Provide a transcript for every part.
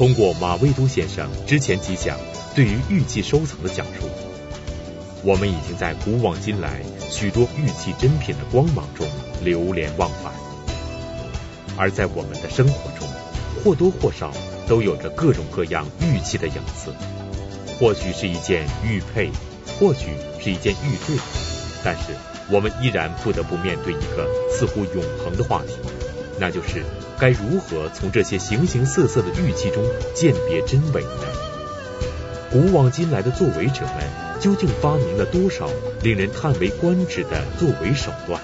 通过马未都先生之前几讲对于玉器收藏的讲述，我们已经在古往今来许多玉器珍品的光芒中流连忘返。而在我们的生活中，或多或少都有着各种各样玉器的影子，或许是一件玉佩，或许是一件玉坠，但是我们依然不得不面对一个似乎永恒的话题，那就是。该如何从这些形形色色的玉器中鉴别真伪呢？古往今来的作伪者们究竟发明了多少令人叹为观止的作伪手段？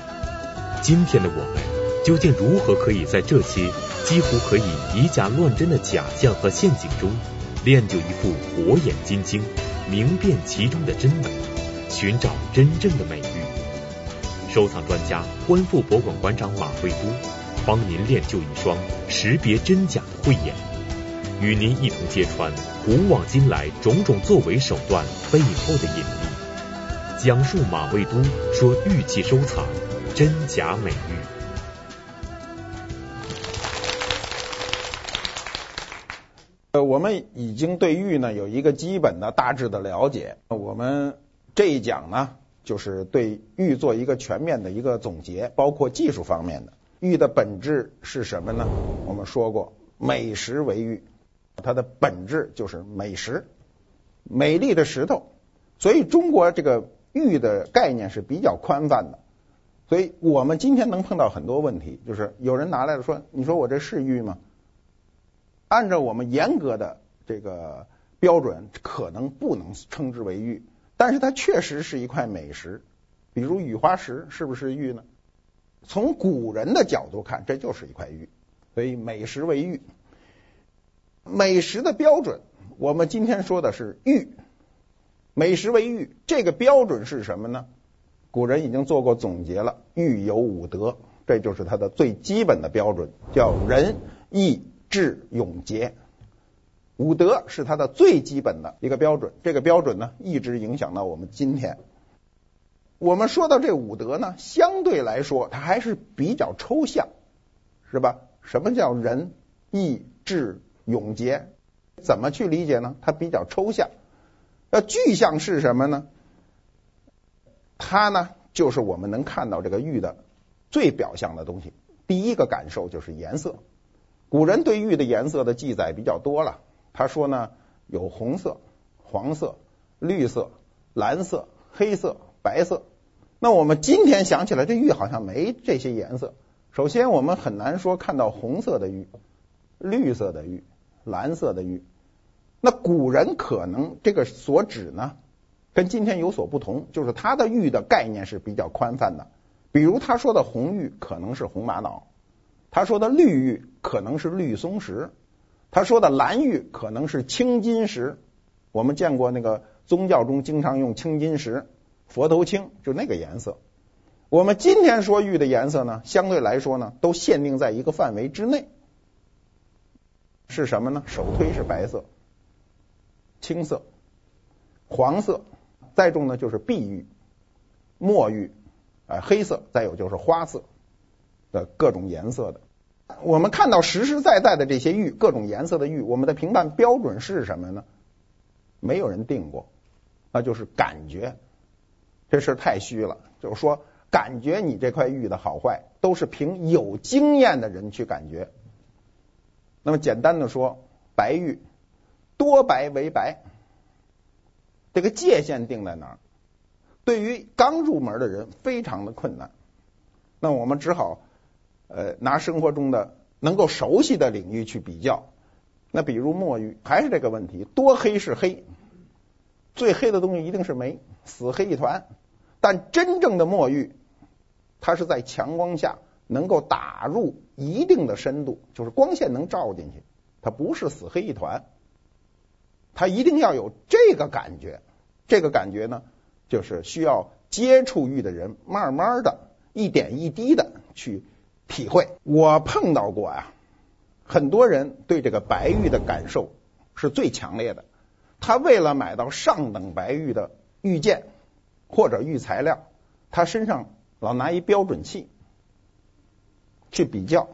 今天的我们究竟如何可以在这些几乎可以以假乱真的假象和陷阱中，练就一副火眼金睛，明辨其中的真伪，寻找真正的美玉？收藏专家、观复博物馆馆长马未都。帮您练就一双识别真假的慧眼，与您一同揭穿古往今来种种作伪手段背后的隐秘，讲述马未都说玉器收藏真假美玉。呃，我们已经对玉呢有一个基本的大致的了解，我们这一讲呢就是对玉做一个全面的一个总结，包括技术方面的。玉的本质是什么呢？我们说过，美石为玉，它的本质就是美石，美丽的石头。所以中国这个玉的概念是比较宽泛的。所以我们今天能碰到很多问题，就是有人拿来了说：“你说我这是玉吗？”按照我们严格的这个标准，可能不能称之为玉，但是它确实是一块美石。比如雨花石，是不是玉呢？从古人的角度看，这就是一块玉，所以美石为玉。美石的标准，我们今天说的是玉。美食为玉，这个标准是什么呢？古人已经做过总结了，玉有五德，这就是它的最基本的标准，叫仁、义、智、勇、节。五德是它的最基本的一个标准，这个标准呢，一直影响到我们今天。我们说到这五德呢，相对来说它还是比较抽象，是吧？什么叫仁、义、智、勇、节？怎么去理解呢？它比较抽象。那具象是什么呢？它呢，就是我们能看到这个玉的最表象的东西。第一个感受就是颜色。古人对玉的颜色的记载比较多了。他说呢，有红色、黄色、绿色、蓝色、黑色。白色，那我们今天想起来，这玉好像没这些颜色。首先，我们很难说看到红色的玉、绿色的玉、蓝色的玉。那古人可能这个所指呢，跟今天有所不同，就是他的玉的概念是比较宽泛的。比如他说的红玉可能是红玛瑙，他说的绿玉可能是绿松石，他说的蓝玉可能是青金石。我们见过那个宗教中经常用青金石。佛头青就那个颜色，我们今天说玉的颜色呢，相对来说呢，都限定在一个范围之内，是什么呢？首推是白色、青色、黄色，再重呢就是碧玉、墨玉，啊黑色，再有就是花色的各种颜色的。我们看到实实在在的这些玉，各种颜色的玉，我们的评判标准是什么呢？没有人定过，那就是感觉。这事太虚了，就是说，感觉你这块玉的好坏，都是凭有经验的人去感觉。那么简单的说，白玉多白为白，这个界限定在哪儿？对于刚入门的人非常的困难。那我们只好呃拿生活中的能够熟悉的领域去比较。那比如墨玉，还是这个问题，多黑是黑，最黑的东西一定是煤。死黑一团，但真正的墨玉，它是在强光下能够打入一定的深度，就是光线能照进去，它不是死黑一团，它一定要有这个感觉，这个感觉呢，就是需要接触玉的人慢慢的一点一滴的去体会。我碰到过呀，很多人对这个白玉的感受是最强烈的，他为了买到上等白玉的。玉件或者玉材料，他身上老拿一标准器去比较，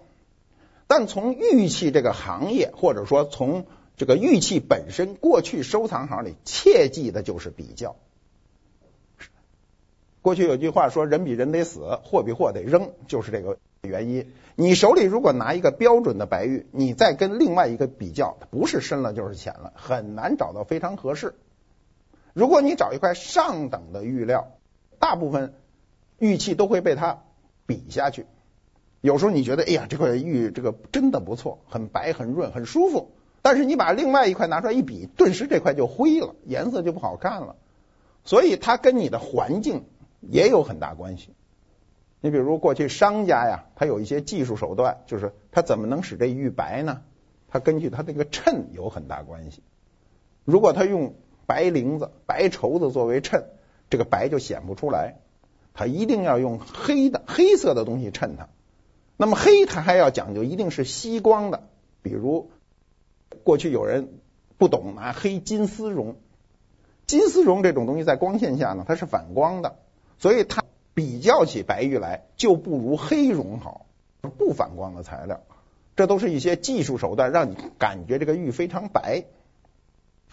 但从玉器这个行业，或者说从这个玉器本身，过去收藏行里切记的就是比较。过去有句话说：“人比人得死，货比货得扔”，就是这个原因。你手里如果拿一个标准的白玉，你再跟另外一个比较，不是深了就是浅了，很难找到非常合适。如果你找一块上等的玉料，大部分玉器都会被它比下去。有时候你觉得，哎呀，这块玉这个真的不错，很白、很润、很舒服。但是你把另外一块拿出来一比，顿时这块就灰了，颜色就不好看了。所以它跟你的环境也有很大关系。你比如过去商家呀，他有一些技术手段，就是他怎么能使这玉白呢？他根据他这个衬有很大关系。如果他用白绫子、白绸子作为衬，这个白就显不出来。他一定要用黑的、黑色的东西衬它。那么黑，它还要讲究一定是吸光的。比如过去有人不懂拿黑金丝绒，金丝绒这种东西在光线下呢，它是反光的，所以它比较起白玉来就不如黑绒好，不反光的材料。这都是一些技术手段，让你感觉这个玉非常白。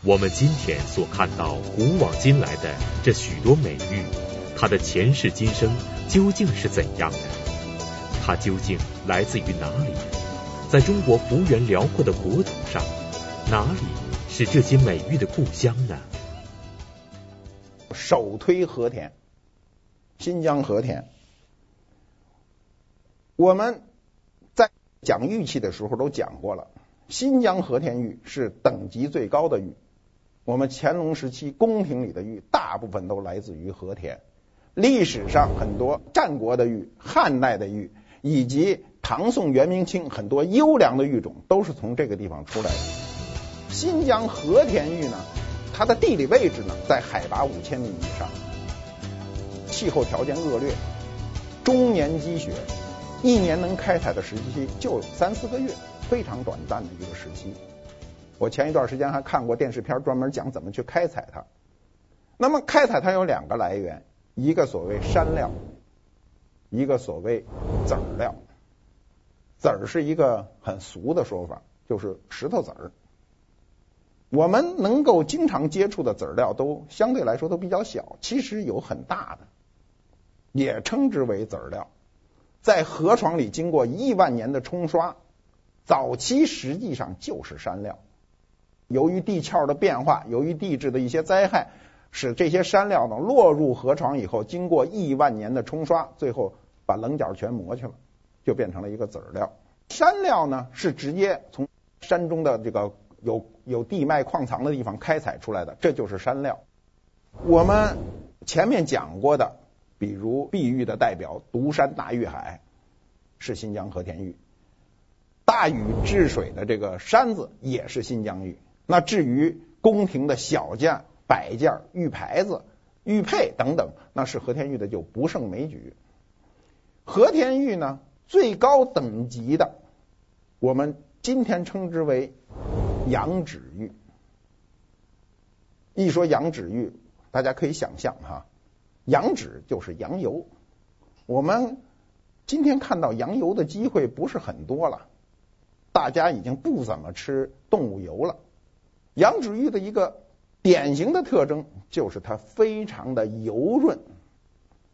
我们今天所看到古往今来的这许多美玉，它的前世今生究竟是怎样的？它究竟来自于哪里？在中国幅员辽阔的国土上，哪里是这些美玉的故乡呢？首推和田，新疆和田。我们在讲玉器的时候都讲过了，新疆和田玉是等级最高的玉。我们乾隆时期宫廷里的玉，大部分都来自于和田。历史上很多战国的玉、汉代的玉，以及唐宋元明清很多优良的玉种，都是从这个地方出来的。新疆和田玉呢，它的地理位置呢，在海拔五千米以上，气候条件恶劣，终年积雪，一年能开采的时期就三四个月，非常短暂的一个时期。我前一段时间还看过电视片，专门讲怎么去开采它。那么开采它有两个来源，一个所谓山料。一个所谓籽儿料，籽儿是一个很俗的说法，就是石头籽儿。我们能够经常接触的籽料都相对来说都比较小，其实有很大的，也称之为籽料。在河床里经过亿万年的冲刷，早期实际上就是山料。由于地壳的变化，由于地质的一些灾害。使这些山料呢落入河床以后，经过亿万年的冲刷，最后把棱角全磨去了，就变成了一个籽料。山料呢是直接从山中的这个有有地脉矿藏的地方开采出来的，这就是山料。我们前面讲过的，比如碧玉的代表独山大玉海，是新疆和田玉；大禹治水的这个山子也是新疆玉。那至于宫廷的小件。摆件、玉牌子、玉佩等等，那是和田玉的就不胜枚举。和田玉呢，最高等级的，我们今天称之为羊脂玉。一说羊脂玉，大家可以想象哈，羊脂就是羊油。我们今天看到羊油的机会不是很多了，大家已经不怎么吃动物油了。羊脂玉的一个。典型的特征就是它非常的油润，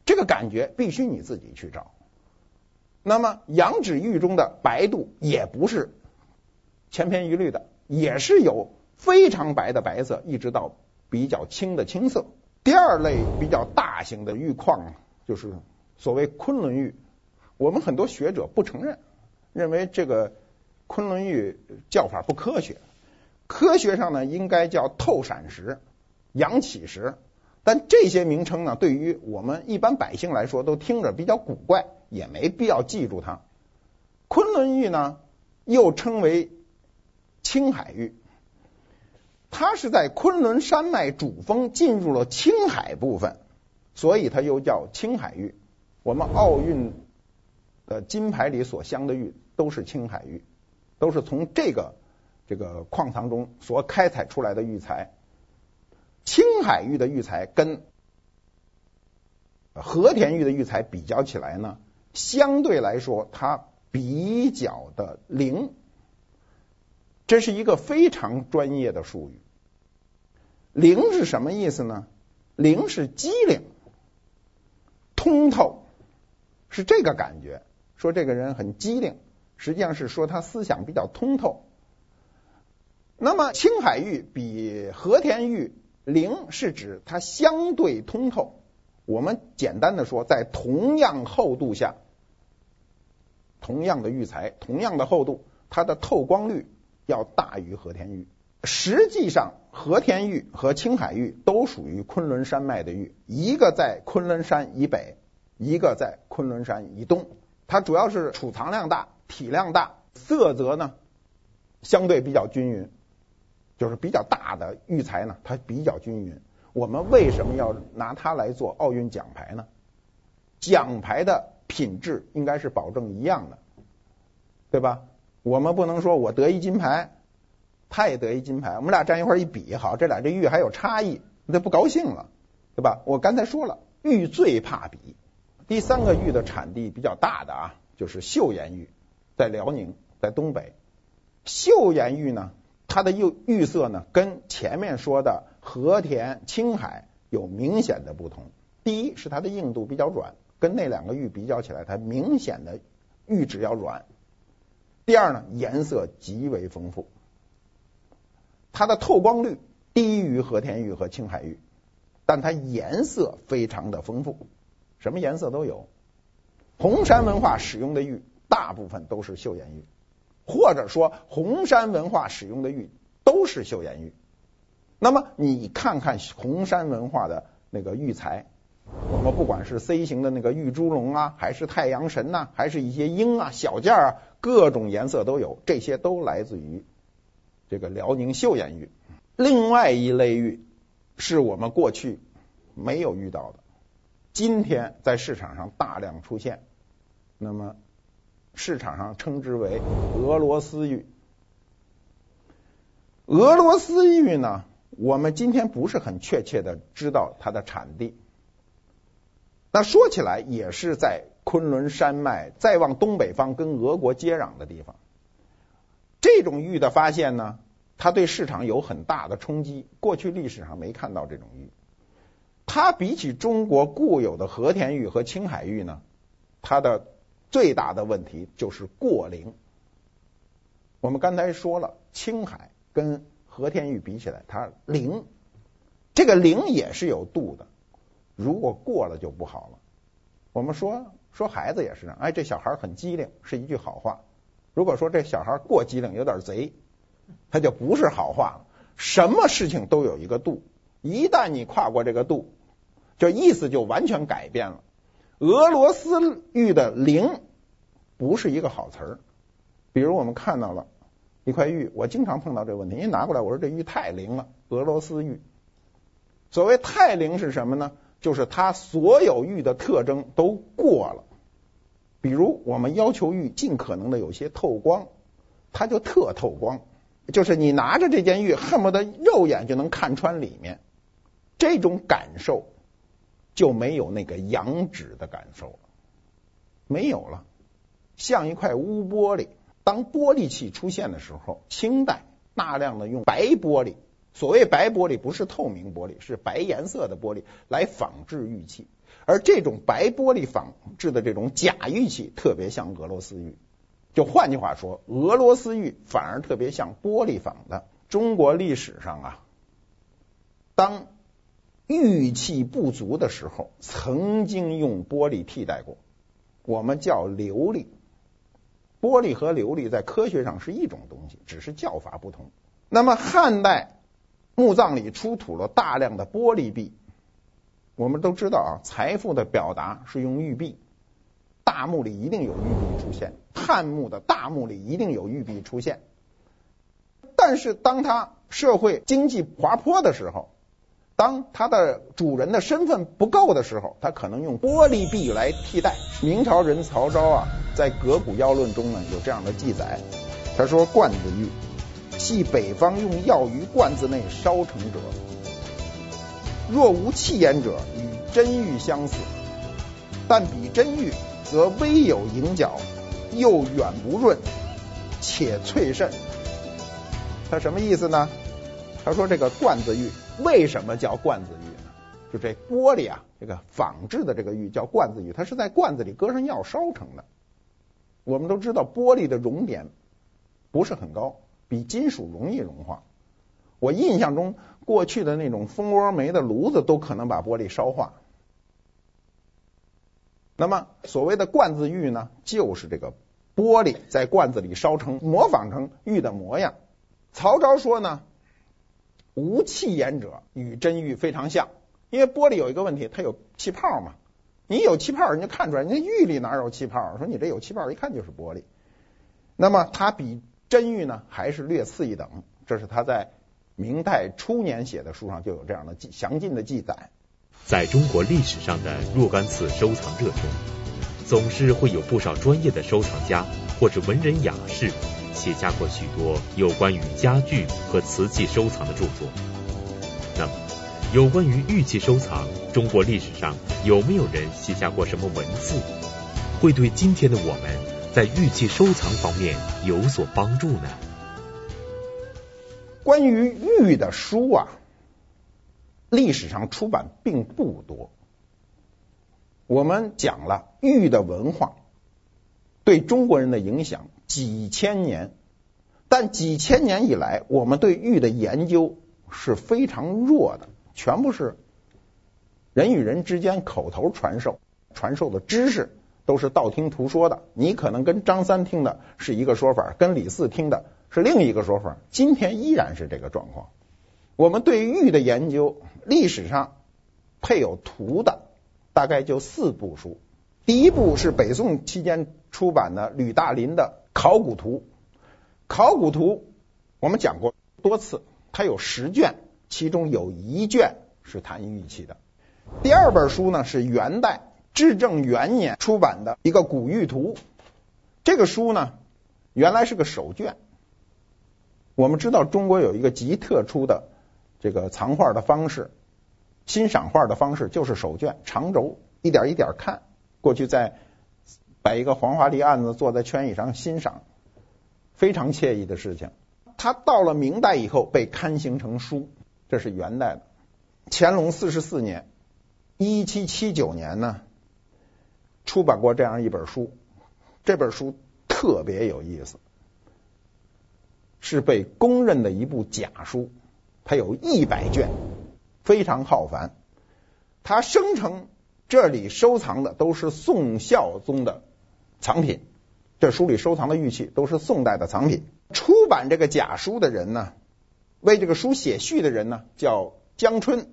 这个感觉必须你自己去找。那么羊脂玉中的白度也不是千篇一律的，也是有非常白的白色，一直到比较青的青色。第二类比较大型的玉矿就是所谓昆仑玉，我们很多学者不承认，认为这个昆仑玉叫法不科学。科学上呢，应该叫透闪石、阳起石，但这些名称呢，对于我们一般百姓来说，都听着比较古怪，也没必要记住它。昆仑玉呢，又称为青海玉，它是在昆仑山脉主峰进入了青海部分，所以它又叫青海玉。我们奥运的金牌里所镶的玉都是青海玉，都是从这个。这个矿藏中所开采出来的玉材，青海玉的玉材跟和田玉的玉材比较起来呢，相对来说它比较的灵。这是一个非常专业的术语。灵是什么意思呢？灵是机灵、通透，是这个感觉。说这个人很机灵，实际上是说他思想比较通透。那么青海玉比和田玉灵，是指它相对通透。我们简单的说，在同样厚度下，同样的玉材，同样的厚度，它的透光率要大于和田玉。实际上，和田玉和青海玉都属于昆仑山脉的玉，一个在昆仑山以北，一个在昆仑山以东。它主要是储藏量大、体量大，色泽呢相对比较均匀，就是比较大的玉材呢，它比较均匀。我们为什么要拿它来做奥运奖牌呢？奖牌的品质应该是保证一样的，对吧？我们不能说我得一金牌。他也得一金牌，我们俩站一块儿一比，好，这俩这玉还有差异，那不高兴了，对吧？我刚才说了，玉最怕比。第三个玉的产地比较大的啊，就是岫岩玉，在辽宁，在东北。岫岩玉呢，它的玉玉色呢，跟前面说的和田、青海有明显的不同。第一是它的硬度比较软，跟那两个玉比较起来，它明显的玉质要软。第二呢，颜色极为丰富。它的透光率低于和田玉和青海玉，但它颜色非常的丰富，什么颜色都有。红山文化使用的玉大部分都是岫岩玉，或者说红山文化使用的玉都是岫岩玉。那么你看看红山文化的那个玉材，我们不管是 C 型的那个玉猪龙啊，还是太阳神呐、还是一些鹰啊、小件啊，各种颜色都有，这些都来自于。这个辽宁岫岩玉，另外一类玉是我们过去没有遇到的，今天在市场上大量出现。那么市场上称之为俄罗斯玉。俄罗斯玉呢，我们今天不是很确切的知道它的产地。那说起来也是在昆仑山脉再往东北方跟俄国接壤的地方。这种玉的发现呢，它对市场有很大的冲击。过去历史上没看到这种玉，它比起中国固有的和田玉和青海玉呢，它的最大的问题就是过灵。我们刚才说了，青海跟和田玉比起来，它灵，这个灵也是有度的，如果过了就不好了。我们说说孩子也是这样，哎，这小孩很机灵，是一句好话。如果说这小孩过机灵，有点贼，他就不是好话了。什么事情都有一个度，一旦你跨过这个度，这意思就完全改变了。俄罗斯玉的灵不是一个好词儿。比如我们看到了一块玉，我经常碰到这个问题，一拿过来我说这玉太灵了，俄罗斯玉。所谓太灵是什么呢？就是它所有玉的特征都过了。比如我们要求玉尽可能的有些透光，它就特透光，就是你拿着这件玉，恨不得肉眼就能看穿里面，这种感受就没有那个羊脂的感受了，没有了，像一块乌玻璃。当玻璃器出现的时候，清代大量的用白玻璃，所谓白玻璃不是透明玻璃，是白颜色的玻璃来仿制玉器。而这种白玻璃仿制的这种假玉器，特别像俄罗斯玉。就换句话说，俄罗斯玉反而特别像玻璃仿的。中国历史上啊，当玉器不足的时候，曾经用玻璃替代过，我们叫琉璃。玻璃和琉璃在科学上是一种东西，只是叫法不同。那么汉代墓葬里出土了大量的玻璃币。我们都知道啊，财富的表达是用玉璧，大墓里一定有玉璧出现，汉墓的大墓里一定有玉璧出现。但是当他社会经济滑坡的时候，当他的主人的身份不够的时候，他可能用玻璃币来替代。明朝人曹昭啊，在《格古要论》中呢有这样的记载，他说：“罐子玉，系北方用药于罐子内烧成者。”若无气眼者，与真玉相似，但比真玉则微有棱角，又远不润，且脆甚。他什么意思呢？他说这个罐子玉为什么叫罐子玉呢？就这玻璃啊，这个仿制的这个玉叫罐子玉，它是在罐子里搁上药烧成的。我们都知道玻璃的熔点不是很高，比金属容易融化。我印象中，过去的那种蜂窝煤的炉子都可能把玻璃烧化。那么所谓的罐子玉呢，就是这个玻璃在罐子里烧成，模仿成玉的模样。曹昭说呢，无气眼者与真玉非常像，因为玻璃有一个问题，它有气泡嘛。你有气泡，人家看出来，人家玉里哪有气泡？说你这有气泡，一看就是玻璃。那么它比真玉呢，还是略次一等。这是他在明代初年写的书上就有这样的记详尽的记载。在中国历史上的若干次收藏热中，总是会有不少专业的收藏家或者文人雅士写下过许多有关于家具和瓷器收藏的著作。那么，有关于玉器收藏，中国历史上有没有人写下过什么文字，会对今天的我们在玉器收藏方面有所帮助呢？关于玉的书啊，历史上出版并不多。我们讲了玉的文化对中国人的影响几千年，但几千年以来，我们对玉的研究是非常弱的。全部是人与人之间口头传授，传授的知识都是道听途说的。你可能跟张三听的是一个说法，跟李四听的是另一个说法。今天依然是这个状况。我们对玉的研究，历史上配有图的大概就四部书。第一部是北宋期间出版的吕大林的《考古图》，《考古图》我们讲过多次，它有十卷。其中有一卷是谈玉器的。第二本书呢，是元代至正元年出版的一个《古玉图》。这个书呢，原来是个手卷。我们知道中国有一个极特殊的这个藏画的方式，欣赏画的方式就是手卷，长轴，一点一点看。过去在摆一个黄花梨案子，坐在圈椅上欣赏，非常惬意的事情。它到了明代以后，被刊行成书。这是元代的，乾隆四十四年，一七七九年呢，出版过这样一本书。这本书特别有意思，是被公认的一部假书，它有一百卷，非常浩繁。它声称这里收藏的都是宋孝宗的藏品，这书里收藏的玉器都是宋代的藏品。出版这个假书的人呢，为这个书写序的人呢，叫江春，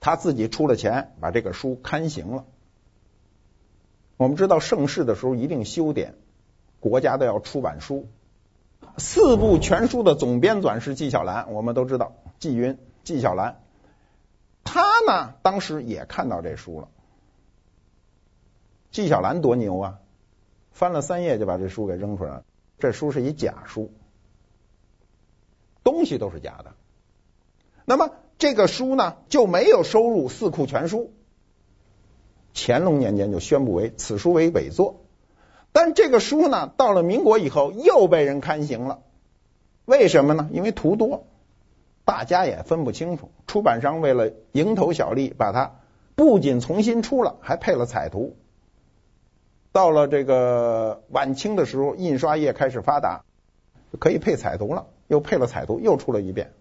他自己出了钱把这个书刊行了。我们知道盛世的时候一定修典，国家都要出版书。四部全书的总编纂是纪晓岚，我们都知道纪云、纪晓岚，他呢当时也看到这书了。纪晓岚多牛啊，翻了三页就把这书给扔出来了。这书是一假书。东西都是假的，那么这个书呢就没有收入《四库全书》。乾隆年间就宣布为此书为伪作，但这个书呢到了民国以后又被人刊行了，为什么呢？因为图多，大家也分不清楚。出版商为了蝇头小利，把它不仅重新出了，还配了彩图。到了这个晚清的时候，印刷业开始发达，可以配彩图了。又配了彩图，又出了一遍。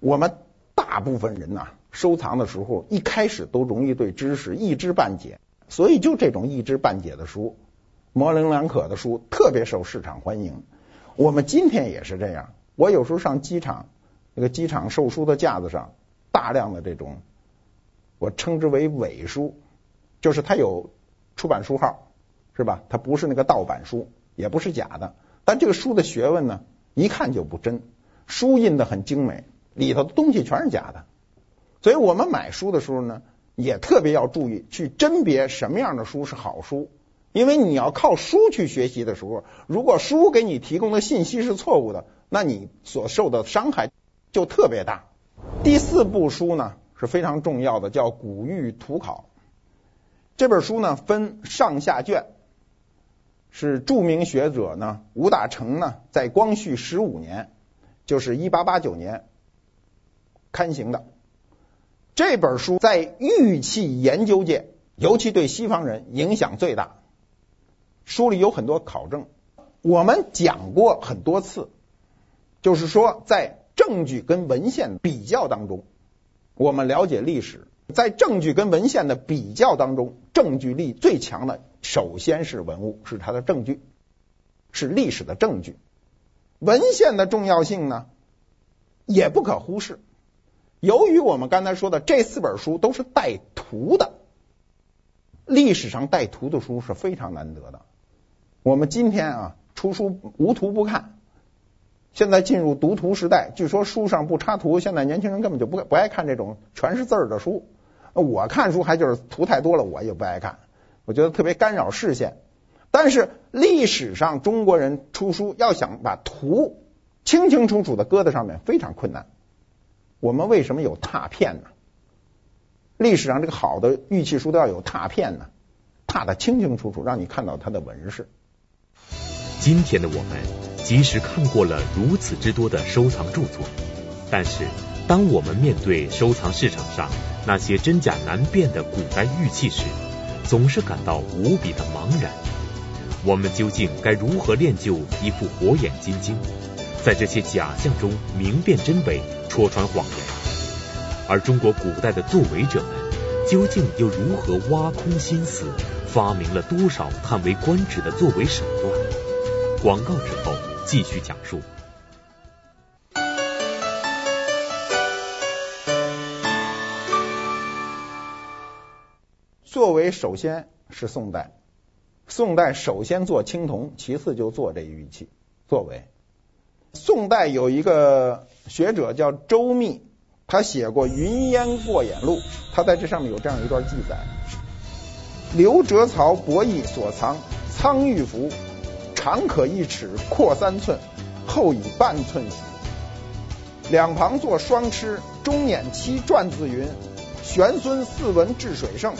我们大部分人呐，收藏的时候一开始都容易对知识一知半解，所以就这种一知半解的书，模棱两可的书特别受市场欢迎。我们今天也是这样。我有时候上机场，那个机场售书的架子上，大量的这种，我称之为伪书，就是它有出版书号，是吧？它不是那个盗版书，也不是假的，但这个书的学问呢？一看就不真，书印的很精美，里头的东西全是假的。所以我们买书的时候呢，也特别要注意去甄别什么样的书是好书，因为你要靠书去学习的时候，如果书给你提供的信息是错误的，那你所受的伤害就特别大。第四部书呢是非常重要的，叫《古玉图考》。这本书呢分上下卷，是著名学者呢吴大成呢在光绪十五年，就是一八八九年刊行的这本书，在玉器研究界，尤其对西方人影响最大。书里有很多考证，我们讲过很多次，就是说在证据跟文献比较当中，我们了解历史，在证据跟文献的比较当中，证据力最强的首先是文物，是它的证据，是历史的证据。文献的重要性呢，也不可忽视。由于我们刚才说的这四本书都是带图的，历史上带图的书是非常难得的。我们今天啊，出书无图不看。现在进入读图时代，据说书上不插图，现在年轻人根本就不不爱看这种全是字儿的书。我看书还就是图太多了，我也不爱看，我觉得特别干扰视线。但是历史上中国人出书要想把图清清楚楚的搁在上面，非常困难。我们为什么有拓片呢？历史上这个好的玉器书都要有拓片呢，拓得清清楚楚，让你看到它的纹饰。今天的我们，即使看过了如此之多的收藏著作，但是当我们面对收藏市场上那些真假难辨的古代玉器时，总是感到无比的茫然。我们究竟该如何练就一副火眼金睛，在这些假象中明辨真伪、戳穿谎言？而中国古代的作伪者们，究竟又如何挖空心思，发明了多少叹为观止的作伪手段？广告之后继续讲述。作为首先是宋代，宋代首先做青铜，其次就做这玉器。作为，宋代有一个学者叫周密，他写过《云烟过眼录》，他在这上面有这样一段记载：刘哲曹伯益所藏苍玉符。长可一尺，阔三寸，厚以半寸许。两旁作双螭，中碾漆篆字云：“玄孙四文治水圣。”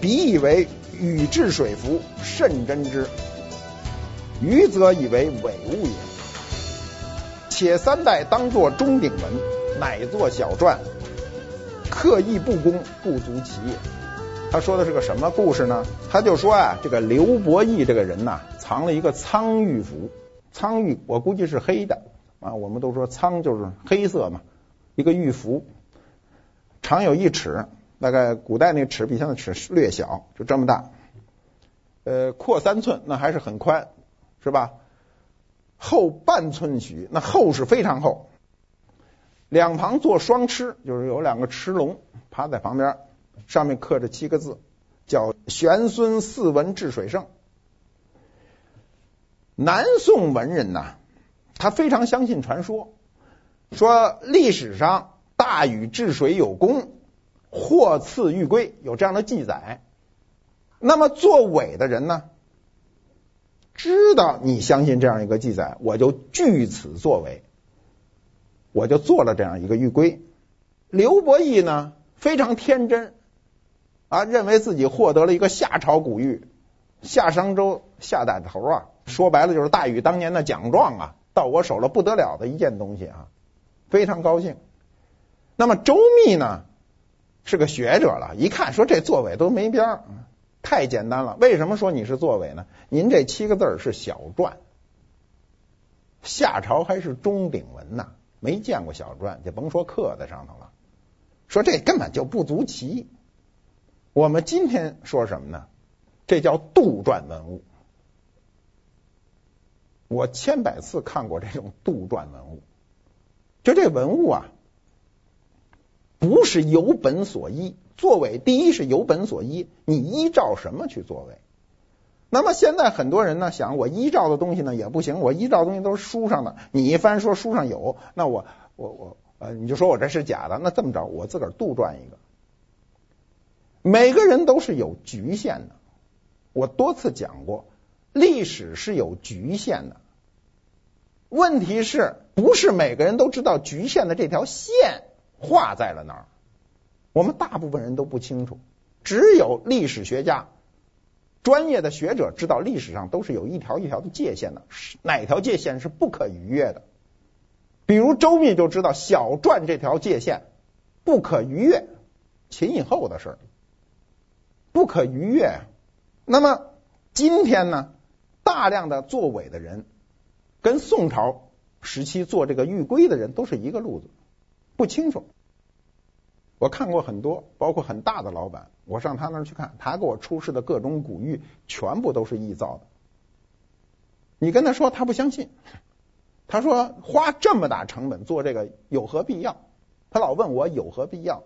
彼以为禹治水符，甚真之。余则以为伪物也。且三代当作钟鼎文，乃作小篆，刻意不工，不足奇也。他说的是个什么故事呢？他就说啊，这个刘伯益这个人呐。藏了一个苍玉符，苍玉我估计是黑的啊，我们都说苍就是黑色嘛，一个玉符，长有一尺，大概古代那尺比现在尺略小，就这么大，呃，阔三寸，那还是很宽，是吧？厚半寸许，那厚是非常厚。两旁做双螭，就是有两个螭龙趴在旁边，上面刻着七个字，叫玄孙四文治水圣。南宋文人呐，他非常相信传说，说历史上大禹治水有功，获赐玉圭，有这样的记载。那么作伪的人呢，知道你相信这样一个记载，我就据此作伪，我就做了这样一个玉圭。刘伯益呢，非常天真啊，认为自己获得了一个夏朝古玉，夏商周夏代头啊。说白了就是大禹当年的奖状啊，到我手了，不得了的一件东西啊，非常高兴。那么周密呢，是个学者了，一看说这作伪都没边儿，太简单了。为什么说你是作伪呢？您这七个字是小篆，夏朝还是钟鼎文呢，没见过小篆，就甭说刻在上头了。说这根本就不足奇。我们今天说什么呢？这叫杜撰文物。我千百次看过这种杜撰文物，就这文物啊，不是有本所依。作伪第一是有本所依，你依照什么去作伪？那么现在很多人呢想，我依照的东西呢也不行，我依照的东西都是书上的，你一翻说书上有，那我我我呃你就说我这是假的，那这么着，我自个儿杜撰一个。每个人都是有局限的，我多次讲过。历史是有局限的，问题是不是每个人都知道局限的这条线画在了哪儿？我们大部分人都不清楚，只有历史学家专业的学者知道历史上都是有一条一条的界限的，哪条界限是不可逾越的？比如周密就知道小篆这条界限不可逾越，秦以后的事儿，不可逾越。那么今天呢，大量的作伪的人，跟宋朝时期做这个玉圭的人都是一个路子，不清楚。我看过很多，包括很大的老板，我上他那儿去看，他给我出示的各种古玉，全部都是臆造的。你跟他说，他不相信。他说花这么大成本做这个有何必要？他老问我有何必要，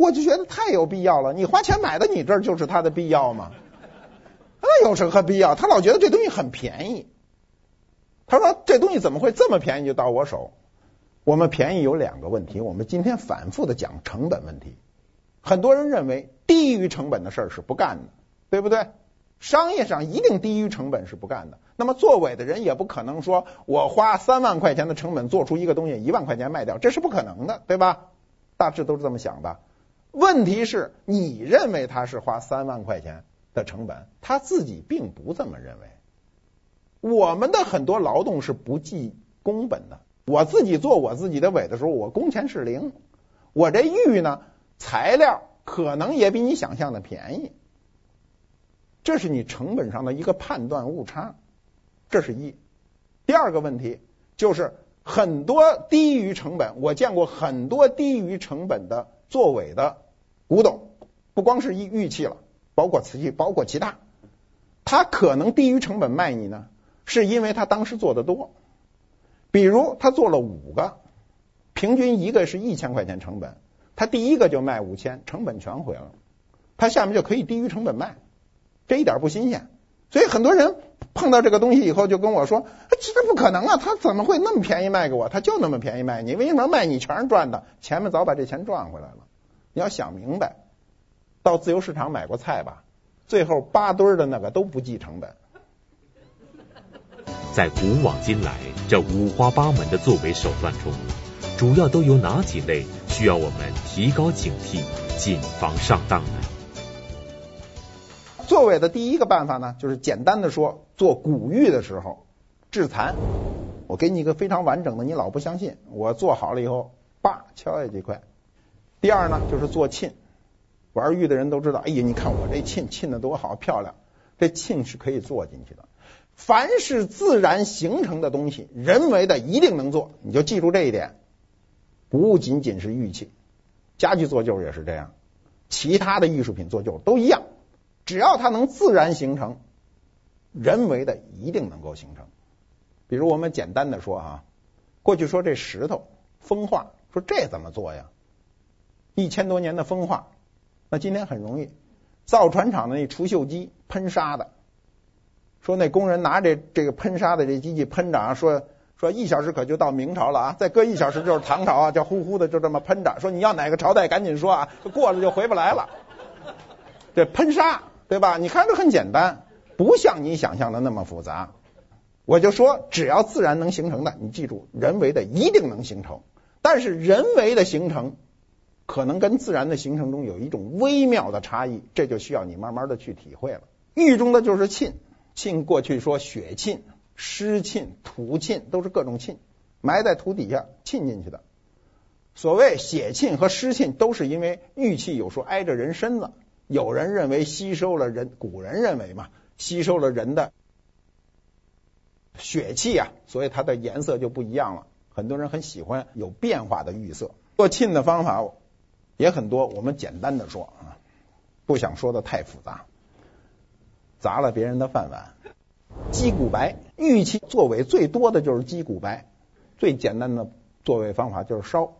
我就觉得太有必要了。你花钱买的，你这儿就是他的必要吗？那有什么必要？他老觉得这东西很便宜。他说这东西怎么会这么便宜就到我手？我们便宜有两个问题，我们今天反复的讲成本问题。很多人认为低于成本的事儿是不干的，对不对？商业上一定低于成本是不干的。那么作伪的人也不可能说我花三万块钱的成本做出一个东西一万块钱卖掉，这是不可能的，对吧？大致都是这么想的。问题是你认为他是花三万块钱的成本，他自己并不这么认为。我们的很多劳动是不计工本的。我自己做我自己的尾的时候，我工钱是零。我这玉呢，材料可能也比你想象的便宜。这是你成本上的一个判断误差，这是一。第二个问题就是很多低于成本，我见过很多低于成本的做伪的古董，不光是玉玉器了，包括瓷器，包括其他，他可能低于成本卖你呢，是因为他当时做的多。比如他做了五个，平均一个是一千块钱成本，他第一个就卖五千，成本全毁了，他下面就可以低于成本卖，这一点不新鲜。所以很多人碰到这个东西以后就跟我说：“这不可能啊，他怎么会那么便宜卖给我？他就那么便宜卖你，为什么卖你全是赚的？前面早把这钱赚回来了。你要想明白，到自由市场买过菜吧，最后八堆的那个都不计成本。”在古往今来，这五花八门的作为手段中，主要都有哪几类需要我们提高警惕、谨防上当呢？作伪的第一个办法呢，就是简单的说，做古玉的时候制残。我给你一个非常完整的，你老不相信，我做好了以后，叭敲下几块。第二呢，就是做沁，玩玉的人都知道，哎呀，你看我这沁沁的多好漂亮，这沁是可以做进去的。凡是自然形成的东西，人为的一定能做，你就记住这一点。不仅仅是玉器，家具做旧也是这样，其他的艺术品做旧都一样。只要它能自然形成，人为的一定能够形成。比如我们简单的说啊，过去说这石头风化，说这怎么做呀？一千多年的风化，那今天很容易，造船厂的那除锈机喷砂的。说那工人拿这这个喷砂的这机器喷着啊，说说一小时可就到明朝了啊，再搁一小时就是唐朝啊，叫呼呼的就这么喷着。说你要哪个朝代赶紧说啊，过了就回不来了。这喷砂对吧？你看着很简单，不像你想象的那么复杂。我就说只要自然能形成的，你记住，人为的一定能形成。但是人为的形成可能跟自然的形成中有一种微妙的差异，这就需要你慢慢的去体会了。玉中的就是沁。沁过去说血沁、湿沁、土沁都是各种沁，埋在土底下沁进去的。所谓血沁和湿沁，都是因为玉器有时候挨着人身子，有人认为吸收了人，古人认为嘛，吸收了人的血气啊，所以它的颜色就不一样了。很多人很喜欢有变化的玉色。做沁的方法也很多，我们简单的说啊，不想说的太复杂。砸了别人的饭碗，鸡骨白玉器作伪最多的就是鸡骨白，最简单的作伪方法就是烧，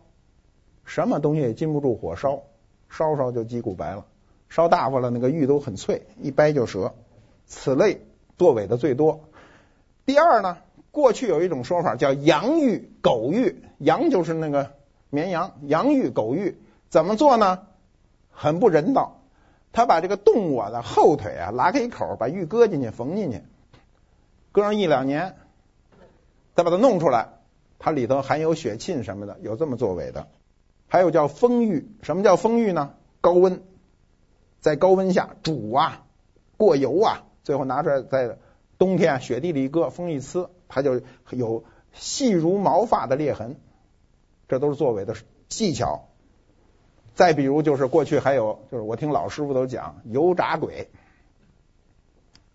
什么东西也禁不住火烧，烧烧就鸡骨白了，烧大发了那个玉都很脆，一掰就折，此类作伪的最多。第二呢，过去有一种说法叫羊玉、狗玉，羊就是那个绵羊，羊玉、狗玉怎么做呢？很不人道。他把这个动物啊的后腿啊拉开一口，把玉搁进去，缝进去，搁上一两年，再把它弄出来，它里头含有血沁什么的，有这么作伪的。还有叫封玉，什么叫封玉呢？高温，在高温下煮啊，过油啊，最后拿出来在冬天雪地里一搁，风一呲，它就有细如毛发的裂痕。这都是作伪的技巧。再比如就是过去还有，就是我听老师傅都讲油炸鬼，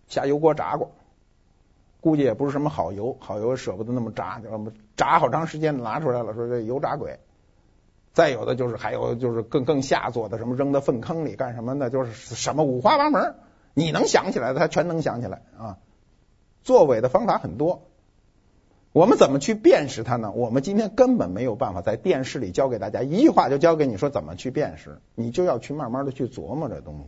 下油锅炸过，估计也不是什么好油，好油舍不得那么炸，就炸好长时间拿出来了，说这油炸鬼。再有的就是还有就是更更下作的，什么扔到粪坑里干什么的，就是什么五花八门，你能想起来的他全能想起来啊。作伪的方法很多。我们怎么去辨识它呢？我们今天根本没有办法在电视里教给大家，一句话就教给你说怎么去辨识，你就要去慢慢的去琢磨这东西，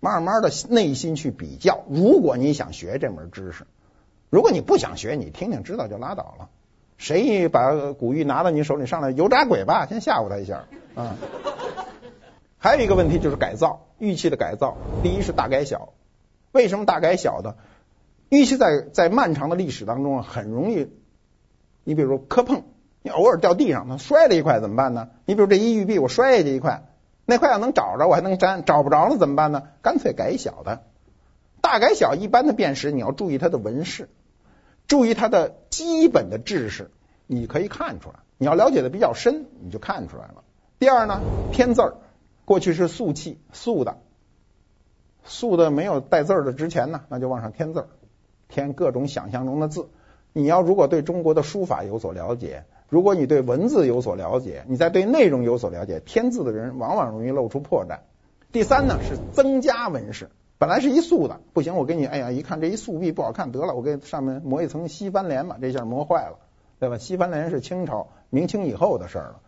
慢慢的内心去比较。如果你想学这门知识，如果你不想学，你听听知道就拉倒了。谁把古玉拿到你手里上来油炸鬼吧，先吓唬他一下啊。还有一个问题就是改造玉器的改造，第一是大改小，为什么大改小的？玉器在在漫长的历史当中啊，很容易，你比如磕碰，你偶尔掉地上，它摔了一块怎么办呢？你比如这一玉璧，我摔下去一块，那块要能找着，我还能粘，找不着了怎么办呢？干脆改小的，大改小，一般的辨识你要注意它的纹饰，注意它的基本的制式，你可以看出来。你要了解的比较深，你就看出来了。第二呢，添字儿，过去是素气，素的，素的没有带字儿的值钱呢，那就往上添字儿。添各种想象中的字，你要如果对中国的书法有所了解，如果你对文字有所了解，你再对内容有所了解，添字的人往往容易露出破绽。第三呢是增加纹饰，本来是一素的，不行，我给你，哎呀，一看这一素壁不好看，得了，我给上面磨一层西番莲吧，这下磨坏了，对吧？西番莲是清朝明清以后的事儿了，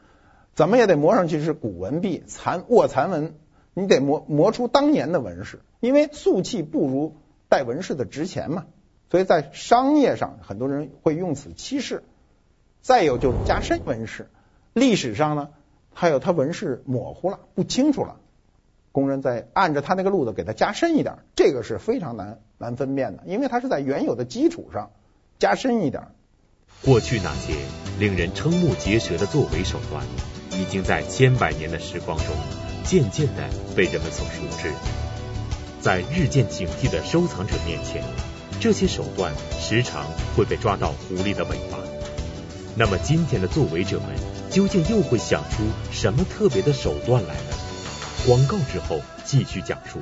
怎么也得磨上去是古文壁，残卧蚕纹，你得磨磨出当年的纹饰，因为素器不如带纹饰的值钱嘛。所以在商业上，很多人会用此欺世。再有就是加深纹饰，历史上呢，还有它纹饰模糊了、不清楚了，工人在按着他那个路子给他加深一点，这个是非常难难分辨的，因为它是在原有的基础上加深一点。过去那些令人瞠目结舌的作伪手段，已经在千百年的时光中渐渐的被人们所熟知，在日渐警惕的收藏者面前。这些手段时常会被抓到狐狸的尾巴。那么今天的作伪者们究竟又会想出什么特别的手段来呢？广告之后继续讲述。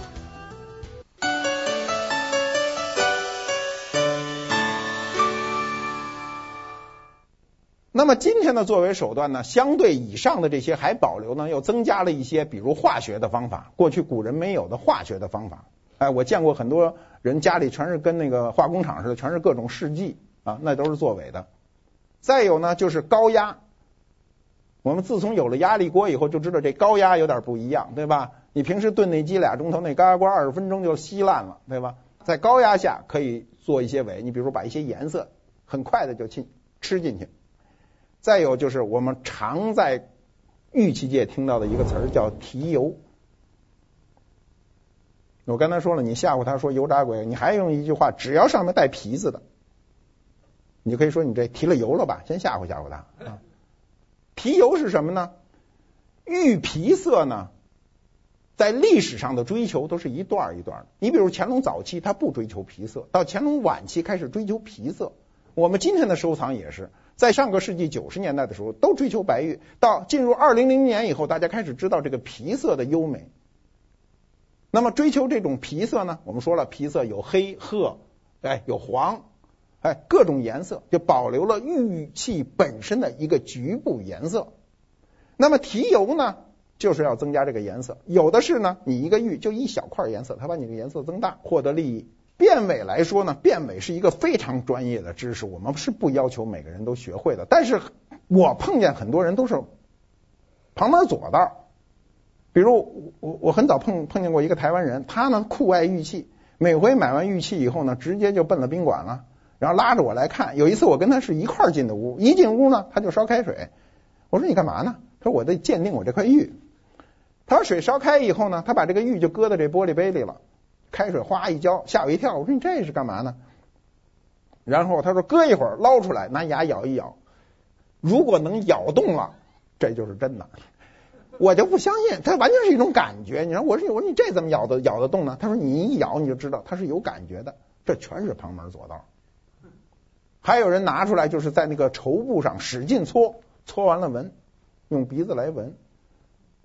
那么今天的作伪手段呢，相对以上的这些还保留呢，又增加了一些，比如化学的方法，过去古人没有的化学的方法。哎，我见过很多人家里全是跟那个化工厂似的，全是各种试剂啊，那都是作伪的。再有呢，就是高压。我们自从有了压力锅以后，就知道这高压有点不一样，对吧？你平时炖那鸡俩钟头，那高压锅二十分钟就稀烂了，对吧？在高压下可以做一些尾，你比如说把一些颜色很快的就进吃进去。再有就是我们常在玉器界听到的一个词儿叫提油。我刚才说了，你吓唬他说油炸鬼，你还用一句话，只要上面带皮子的，你就可以说你这提了油了吧，先吓唬吓唬他。啊，皮油是什么呢？玉皮色呢，在历史上的追求都是一段一段的。你比如乾隆早期他不追求皮色，到乾隆晚期开始追求皮色。我们今天的收藏也是，在上个世纪九十年代的时候都追求白玉，到进入二零零年以后，大家开始知道这个皮色的优美。那么追求这种皮色呢？我们说了，皮色有黑、褐，哎，有黄，哎，各种颜色，就保留了玉器本身的一个局部颜色。那么提油呢，就是要增加这个颜色。有的是呢，你一个玉就一小块颜色，它把你的颜色增大，获得利益。辨伪来说呢，辨伪是一个非常专业的知识，我们是不要求每个人都学会的。但是我碰见很多人都是旁门左道。比如我我很早碰碰见过一个台湾人，他呢酷爱玉器，每回买完玉器以后呢，直接就奔了宾馆了，然后拉着我来看。有一次我跟他是一块进的屋，一进屋呢，他就烧开水。我说你干嘛呢？他说我在鉴定我这块玉。他说水烧开以后呢，他把这个玉就搁在这玻璃杯里了，开水哗一浇，吓我一跳。我说你这是干嘛呢？然后他说搁一会儿捞出来，拿牙咬一咬，如果能咬动了，这就是真的。我就不相信，它完全是一种感觉。你说我说我说你这怎么咬得咬得动呢？他说你一咬你就知道它是有感觉的，这全是旁门左道。还有人拿出来就是在那个绸布上使劲搓，搓完了闻，用鼻子来闻，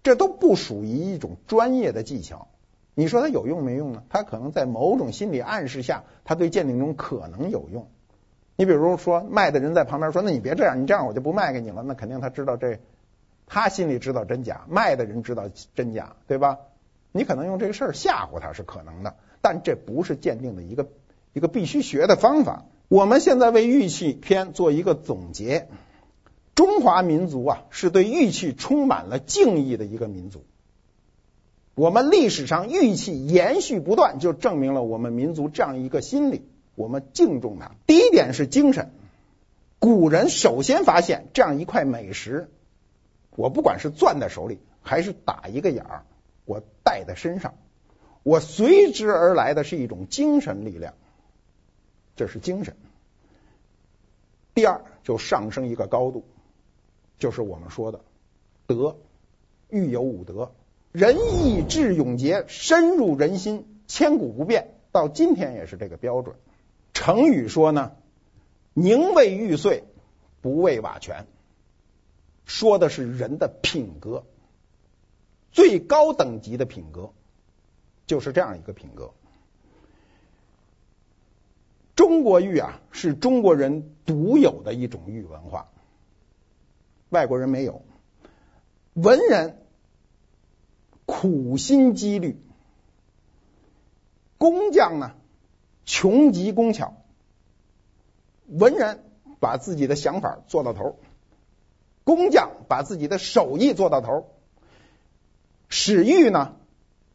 这都不属于一种专业的技巧。你说它有用没用呢？它可能在某种心理暗示下，它对鉴定中可能有用。你比如说卖的人在旁边说：“那你别这样，你这样我就不卖给你了。”那肯定他知道这。他心里知道真假，卖的人知道真假，对吧？你可能用这个事儿吓唬他是可能的，但这不是鉴定的一个一个必须学的方法。我们现在为玉器篇做一个总结：中华民族啊，是对玉器充满了敬意的一个民族。我们历史上玉器延续不断，就证明了我们民族这样一个心理，我们敬重它。第一点是精神，古人首先发现这样一块美石。我不管是攥在手里，还是打一个眼儿，我戴在身上，我随之而来的是一种精神力量，这是精神。第二，就上升一个高度，就是我们说的德，玉有五德，仁义智勇节深入人心，千古不变，到今天也是这个标准。成语说呢，宁为玉碎，不为瓦全。说的是人的品格，最高等级的品格就是这样一个品格。中国玉啊，是中国人独有的一种玉文化，外国人没有。文人苦心积虑，工匠呢穷极工巧。文人把自己的想法做到头。工匠把自己的手艺做到头，使玉呢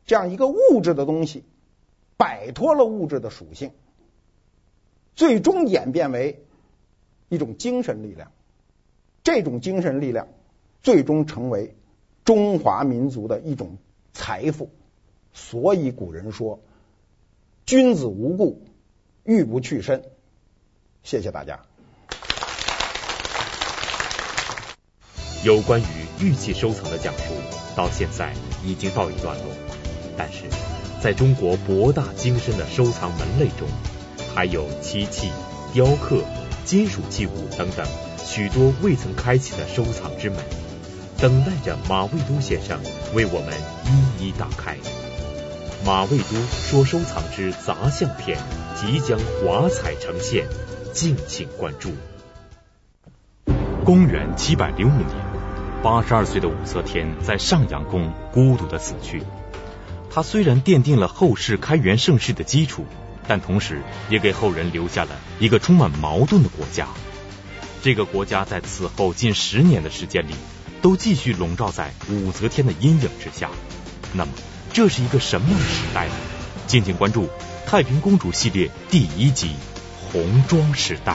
这样一个物质的东西摆脱了物质的属性，最终演变为一种精神力量。这种精神力量最终成为中华民族的一种财富。所以古人说：“君子无故，玉不去身。”谢谢大家。有关于玉器收藏的讲述到现在已经告一段落，但是在中国博大精深的收藏门类中，还有漆器、雕刻、金属器物等等许多未曾开启的收藏之门，等待着马未都先生为我们一一打开。马未都说收藏之杂项篇即将华彩呈现，敬请关注。公元七百零五年。八十二岁的武则天在上阳宫孤独的死去。她虽然奠定了后世开元盛世的基础，但同时也给后人留下了一个充满矛盾的国家。这个国家在此后近十年的时间里，都继续笼罩在武则天的阴影之下。那么，这是一个什么样的时代呢？敬请关注《太平公主》系列第一集《红妆时代》。